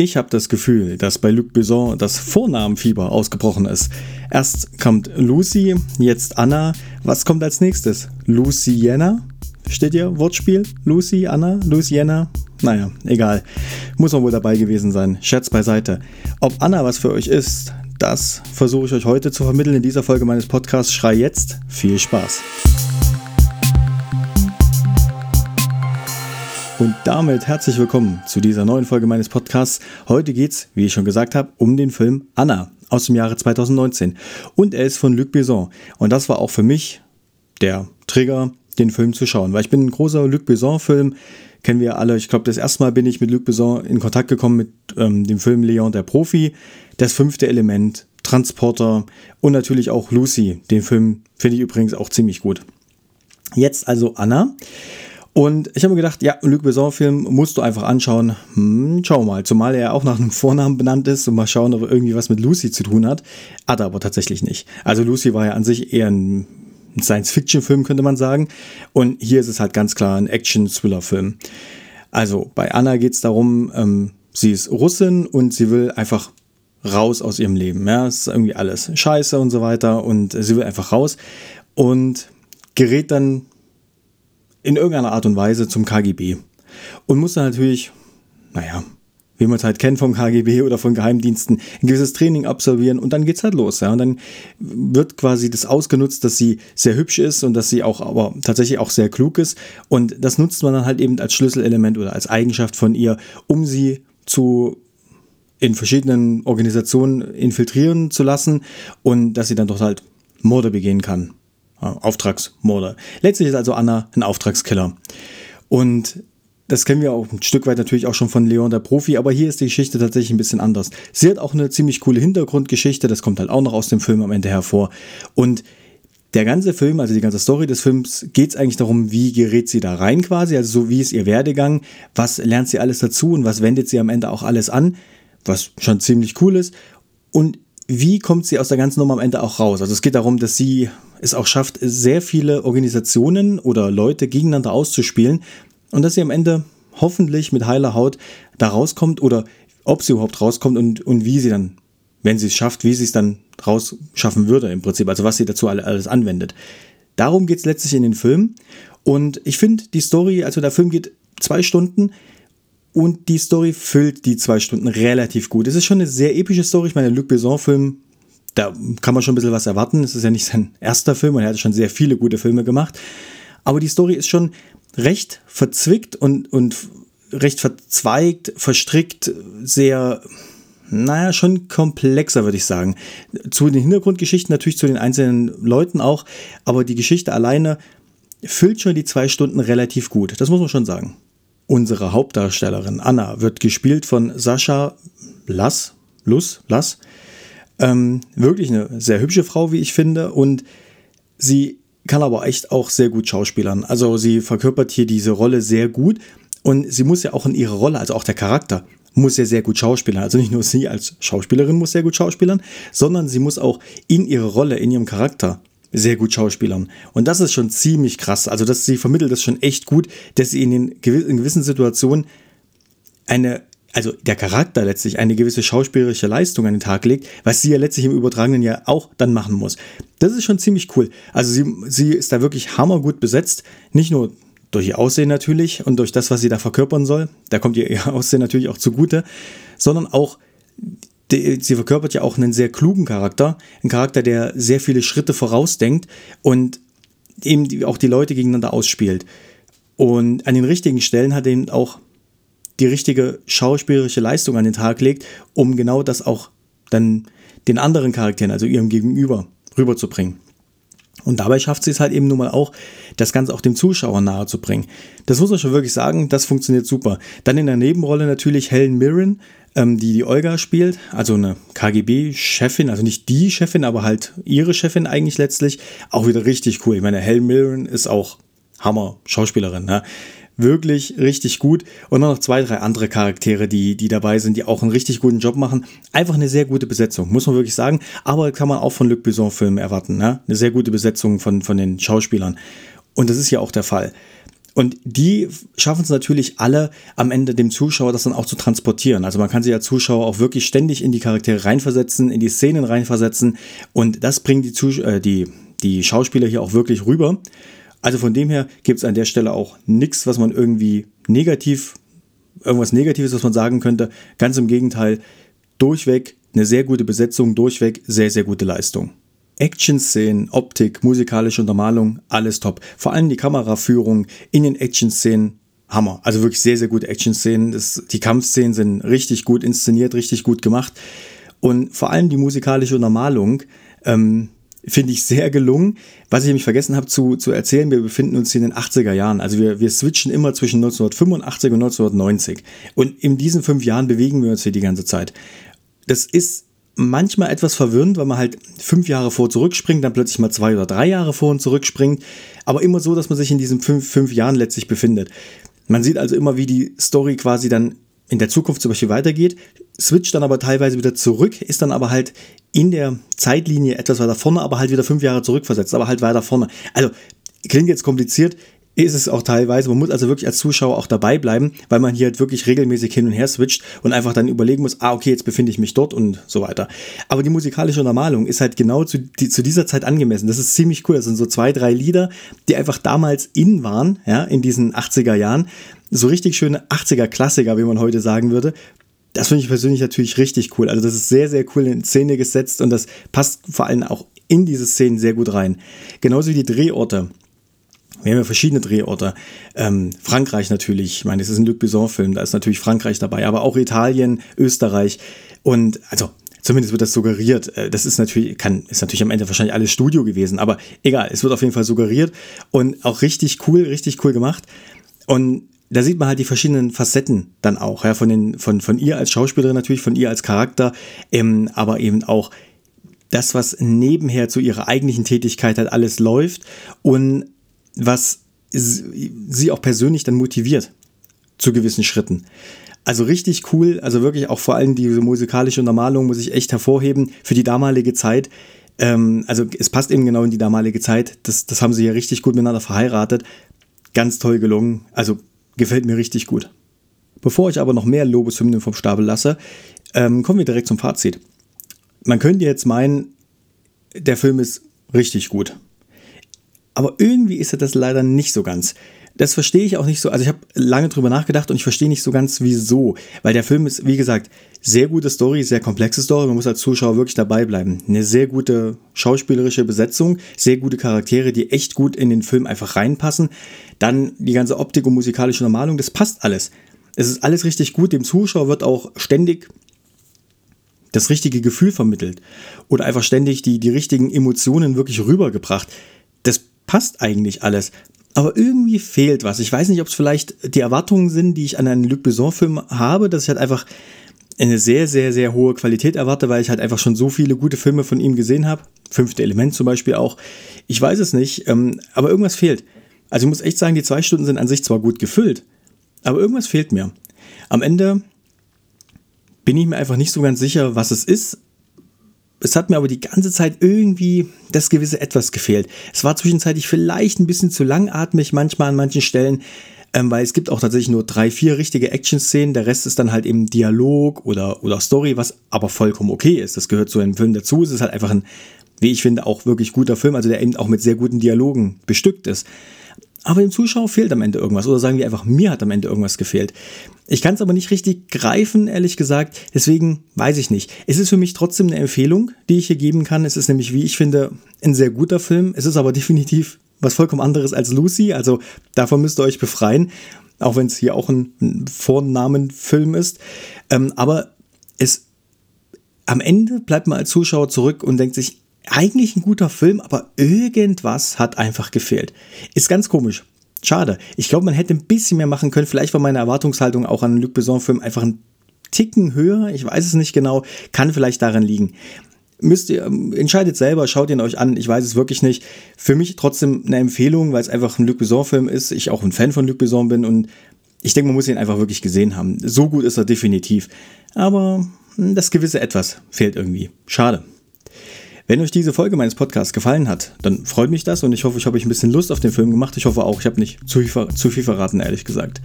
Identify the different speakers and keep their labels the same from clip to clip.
Speaker 1: Ich habe das Gefühl, dass bei Luc Besson das Vornamenfieber ausgebrochen ist. Erst kommt Lucy, jetzt Anna. Was kommt als nächstes? Luciana? Steht hier Wortspiel? Lucy, Anna, Luciana? Naja, egal. Muss man wohl dabei gewesen sein. Scherz beiseite. Ob Anna was für euch ist, das versuche ich euch heute zu vermitteln in dieser Folge meines Podcasts Schrei jetzt. Viel Spaß. Und damit herzlich willkommen zu dieser neuen Folge meines Podcasts. Heute geht's, wie ich schon gesagt habe, um den Film Anna aus dem Jahre 2019. Und er ist von Luc Besson. Und das war auch für mich der Trigger, den Film zu schauen. Weil ich bin ein großer Luc Besson-Film. Kennen wir alle. Ich glaube, das erste Mal bin ich mit Luc Besson in Kontakt gekommen mit ähm, dem Film Leon der Profi. Das fünfte Element, Transporter und natürlich auch Lucy. Den Film finde ich übrigens auch ziemlich gut. Jetzt also Anna. Und ich habe mir gedacht, ja, Luc Besson-Film musst du einfach anschauen. Hm, schau mal, zumal er auch nach einem Vornamen benannt ist und mal schauen, ob er irgendwie was mit Lucy zu tun hat. Hat er aber tatsächlich nicht. Also Lucy war ja an sich eher ein Science-Fiction-Film, könnte man sagen. Und hier ist es halt ganz klar ein Action-Thriller-Film. Also bei Anna geht es darum, ähm, sie ist Russin und sie will einfach raus aus ihrem Leben. Ja, es ist irgendwie alles scheiße und so weiter und sie will einfach raus und gerät dann in irgendeiner Art und Weise zum KGB. Und muss dann natürlich, naja, wie man es halt kennt vom KGB oder von Geheimdiensten, ein gewisses Training absolvieren und dann geht's halt los. Ja. Und dann wird quasi das ausgenutzt, dass sie sehr hübsch ist und dass sie auch aber tatsächlich auch sehr klug ist. Und das nutzt man dann halt eben als Schlüsselelement oder als Eigenschaft von ihr, um sie zu in verschiedenen Organisationen infiltrieren zu lassen und dass sie dann dort halt Morde begehen kann. Auftragsmorde. Letztlich ist also Anna ein Auftragskiller. Und das kennen wir auch ein Stück weit natürlich auch schon von Leon der Profi, aber hier ist die Geschichte tatsächlich ein bisschen anders. Sie hat auch eine ziemlich coole Hintergrundgeschichte, das kommt halt auch noch aus dem Film am Ende hervor. Und der ganze Film, also die ganze Story des Films, geht es eigentlich darum, wie gerät sie da rein quasi, also so wie ist ihr Werdegang, was lernt sie alles dazu und was wendet sie am Ende auch alles an, was schon ziemlich cool ist. Und wie kommt sie aus der ganzen Nummer am Ende auch raus? Also es geht darum, dass sie es auch schafft, sehr viele Organisationen oder Leute gegeneinander auszuspielen und dass sie am Ende hoffentlich mit heiler Haut da rauskommt oder ob sie überhaupt rauskommt und, und wie sie dann, wenn sie es schafft, wie sie es dann rausschaffen würde im Prinzip, also was sie dazu alles anwendet. Darum geht es letztlich in den Film und ich finde die Story, also der Film geht zwei Stunden, und die Story füllt die zwei Stunden relativ gut. Es ist schon eine sehr epische Story. Ich meine, Luc Besson-Film, da kann man schon ein bisschen was erwarten. Es ist ja nicht sein erster Film und er hat schon sehr viele gute Filme gemacht. Aber die Story ist schon recht verzwickt und, und recht verzweigt, verstrickt, sehr, naja, schon komplexer, würde ich sagen. Zu den Hintergrundgeschichten natürlich zu den einzelnen Leuten auch, aber die Geschichte alleine füllt schon die zwei Stunden relativ gut. Das muss man schon sagen. Unsere Hauptdarstellerin Anna wird gespielt von Sascha Lass, Luss, Lass. Ähm, wirklich eine sehr hübsche Frau, wie ich finde. Und sie kann aber echt auch sehr gut schauspielern. Also sie verkörpert hier diese Rolle sehr gut. Und sie muss ja auch in ihre Rolle, also auch der Charakter, muss ja sehr gut schauspielern. Also nicht nur sie als Schauspielerin muss sehr gut schauspielern, sondern sie muss auch in ihre Rolle, in ihrem Charakter sehr gut schauspielern. Und das ist schon ziemlich krass. Also, dass sie vermittelt das schon echt gut, dass sie in, den, in gewissen Situationen eine, also der Charakter letztlich eine gewisse schauspielerische Leistung an den Tag legt, was sie ja letztlich im Übertragenen ja auch dann machen muss. Das ist schon ziemlich cool. Also sie, sie ist da wirklich hammergut besetzt. Nicht nur durch ihr Aussehen natürlich und durch das, was sie da verkörpern soll. Da kommt ihr, ihr Aussehen natürlich auch zugute, sondern auch die, sie verkörpert ja auch einen sehr klugen Charakter, einen Charakter, der sehr viele Schritte vorausdenkt und eben die, auch die Leute gegeneinander ausspielt. Und an den richtigen Stellen hat eben auch die richtige schauspielerische Leistung an den Tag legt, um genau das auch dann den anderen Charakteren, also ihrem Gegenüber, rüberzubringen. Und dabei schafft sie es halt eben nun mal auch, das Ganze auch dem Zuschauer nahe zu bringen. Das muss man schon wirklich sagen, das funktioniert super. Dann in der Nebenrolle natürlich Helen Mirren, die die Olga spielt, also eine KGB-Chefin, also nicht die Chefin, aber halt ihre Chefin eigentlich letztlich. Auch wieder richtig cool. Ich meine, Helen Mirren ist auch Hammer, Schauspielerin. Ne? Wirklich richtig gut. Und noch zwei, drei andere Charaktere, die, die dabei sind, die auch einen richtig guten Job machen. Einfach eine sehr gute Besetzung, muss man wirklich sagen. Aber kann man auch von Luc Besson-Filmen erwarten. Ne? Eine sehr gute Besetzung von, von den Schauspielern. Und das ist ja auch der Fall. Und die schaffen es natürlich alle am Ende dem Zuschauer das dann auch zu transportieren. Also man kann sich als Zuschauer auch wirklich ständig in die Charaktere reinversetzen, in die Szenen reinversetzen und das bringt die, Zus äh, die, die Schauspieler hier auch wirklich rüber. Also von dem her gibt es an der Stelle auch nichts, was man irgendwie negativ, irgendwas Negatives, was man sagen könnte. Ganz im Gegenteil, durchweg eine sehr gute Besetzung, durchweg sehr, sehr gute Leistung. Action-Szenen, Optik, musikalische Untermalung, alles top. Vor allem die Kameraführung in den Action-Szenen, Hammer. Also wirklich sehr, sehr gute Action-Szenen. Die Kampfszenen sind richtig gut inszeniert, richtig gut gemacht. Und vor allem die musikalische Untermalung ähm, finde ich sehr gelungen. Was ich nämlich vergessen habe zu, zu erzählen, wir befinden uns hier in den 80er Jahren. Also wir, wir switchen immer zwischen 1985 und 1990. Und in diesen fünf Jahren bewegen wir uns hier die ganze Zeit. Das ist manchmal etwas verwirrend, weil man halt fünf Jahre vor zurückspringt, dann plötzlich mal zwei oder drei Jahre vor und zurückspringt, aber immer so, dass man sich in diesen fünf, fünf Jahren letztlich befindet. Man sieht also immer, wie die Story quasi dann in der Zukunft zum Beispiel weitergeht, switcht dann aber teilweise wieder zurück, ist dann aber halt in der Zeitlinie etwas weiter vorne, aber halt wieder fünf Jahre zurückversetzt, aber halt weiter vorne. Also klingt jetzt kompliziert, ist es auch teilweise. Man muss also wirklich als Zuschauer auch dabei bleiben, weil man hier halt wirklich regelmäßig hin und her switcht und einfach dann überlegen muss, ah, okay, jetzt befinde ich mich dort und so weiter. Aber die musikalische Untermalung ist halt genau zu, die, zu dieser Zeit angemessen. Das ist ziemlich cool. Das sind so zwei, drei Lieder, die einfach damals in waren, ja, in diesen 80er Jahren. So richtig schöne 80er Klassiker, wie man heute sagen würde. Das finde ich persönlich natürlich richtig cool. Also das ist sehr, sehr cool in Szene gesetzt und das passt vor allem auch in diese Szenen sehr gut rein. Genauso wie die Drehorte. Wir haben ja verschiedene Drehorte. Ähm, Frankreich natürlich, ich meine, es ist ein Luc Besson-Film, da ist natürlich Frankreich dabei, aber auch Italien, Österreich und also zumindest wird das suggeriert. Äh, das ist natürlich, kann, ist natürlich am Ende wahrscheinlich alles Studio gewesen, aber egal, es wird auf jeden Fall suggeriert und auch richtig cool, richtig cool gemacht. Und da sieht man halt die verschiedenen Facetten dann auch, ja, von, den, von, von ihr als Schauspielerin natürlich, von ihr als Charakter, ähm, aber eben auch das, was nebenher zu ihrer eigentlichen Tätigkeit halt alles läuft und was sie auch persönlich dann motiviert zu gewissen Schritten. Also richtig cool, also wirklich auch vor allem diese musikalische Untermalung muss ich echt hervorheben für die damalige Zeit. Ähm, also es passt eben genau in die damalige Zeit. Das, das haben sie ja richtig gut miteinander verheiratet. Ganz toll gelungen. Also gefällt mir richtig gut. Bevor ich aber noch mehr Lobeshymnen vom Stapel lasse, ähm, kommen wir direkt zum Fazit. Man könnte jetzt meinen, der Film ist richtig gut. Aber irgendwie ist er das leider nicht so ganz. Das verstehe ich auch nicht so. Also ich habe lange drüber nachgedacht und ich verstehe nicht so ganz wieso. Weil der Film ist, wie gesagt, sehr gute Story, sehr komplexe Story. Man muss als Zuschauer wirklich dabei bleiben. Eine sehr gute schauspielerische Besetzung, sehr gute Charaktere, die echt gut in den Film einfach reinpassen. Dann die ganze Optik und musikalische Normalung, das passt alles. Es ist alles richtig gut. Dem Zuschauer wird auch ständig das richtige Gefühl vermittelt. Oder einfach ständig die, die richtigen Emotionen wirklich rübergebracht. Passt eigentlich alles. Aber irgendwie fehlt was. Ich weiß nicht, ob es vielleicht die Erwartungen sind, die ich an einen Luc Besson-Film habe, dass ich halt einfach eine sehr, sehr, sehr hohe Qualität erwarte, weil ich halt einfach schon so viele gute Filme von ihm gesehen habe. Fünfte Element zum Beispiel auch. Ich weiß es nicht, ähm, aber irgendwas fehlt. Also ich muss echt sagen, die zwei Stunden sind an sich zwar gut gefüllt, aber irgendwas fehlt mir. Am Ende bin ich mir einfach nicht so ganz sicher, was es ist, es hat mir aber die ganze Zeit irgendwie das gewisse Etwas gefehlt. Es war zwischenzeitlich vielleicht ein bisschen zu langatmig manchmal an manchen Stellen, ähm, weil es gibt auch tatsächlich nur drei, vier richtige Action-Szenen. Der Rest ist dann halt eben Dialog oder, oder Story, was aber vollkommen okay ist. Das gehört zu einem Film dazu. Es ist halt einfach ein, wie ich finde, auch wirklich guter Film, also der eben auch mit sehr guten Dialogen bestückt ist. Aber dem Zuschauer fehlt am Ende irgendwas. Oder sagen wir einfach, mir hat am Ende irgendwas gefehlt. Ich kann es aber nicht richtig greifen, ehrlich gesagt. Deswegen weiß ich nicht. Es ist für mich trotzdem eine Empfehlung, die ich hier geben kann. Es ist nämlich, wie ich finde, ein sehr guter Film. Es ist aber definitiv was vollkommen anderes als Lucy. Also davon müsst ihr euch befreien. Auch wenn es hier auch ein Vornamenfilm ist. Ähm, aber es am Ende bleibt man als Zuschauer zurück und denkt sich, eigentlich ein guter Film, aber irgendwas hat einfach gefehlt. Ist ganz komisch. Schade. Ich glaube, man hätte ein bisschen mehr machen können. Vielleicht war meine Erwartungshaltung auch an einen Luc Besson-Film einfach ein Ticken höher. Ich weiß es nicht genau. Kann vielleicht daran liegen. Müsst ihr, ähm, entscheidet selber, schaut ihn euch an. Ich weiß es wirklich nicht. Für mich trotzdem eine Empfehlung, weil es einfach ein Luc Besson-Film ist. Ich auch ein Fan von Luc Besson bin und ich denke, man muss ihn einfach wirklich gesehen haben. So gut ist er definitiv. Aber hm, das gewisse Etwas fehlt irgendwie. Schade. Wenn euch diese Folge meines Podcasts gefallen hat, dann freut mich das und ich hoffe, ich habe euch ein bisschen Lust auf den Film gemacht. Ich hoffe auch, ich habe nicht zu viel, zu viel verraten, ehrlich gesagt.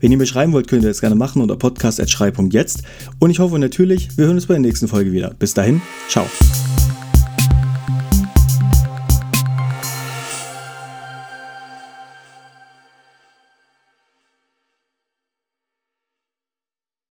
Speaker 1: Wenn ihr mir schreiben wollt, könnt ihr das gerne machen unter podcast.schrei.jetzt und ich hoffe natürlich, wir hören uns bei der nächsten Folge wieder. Bis dahin, ciao.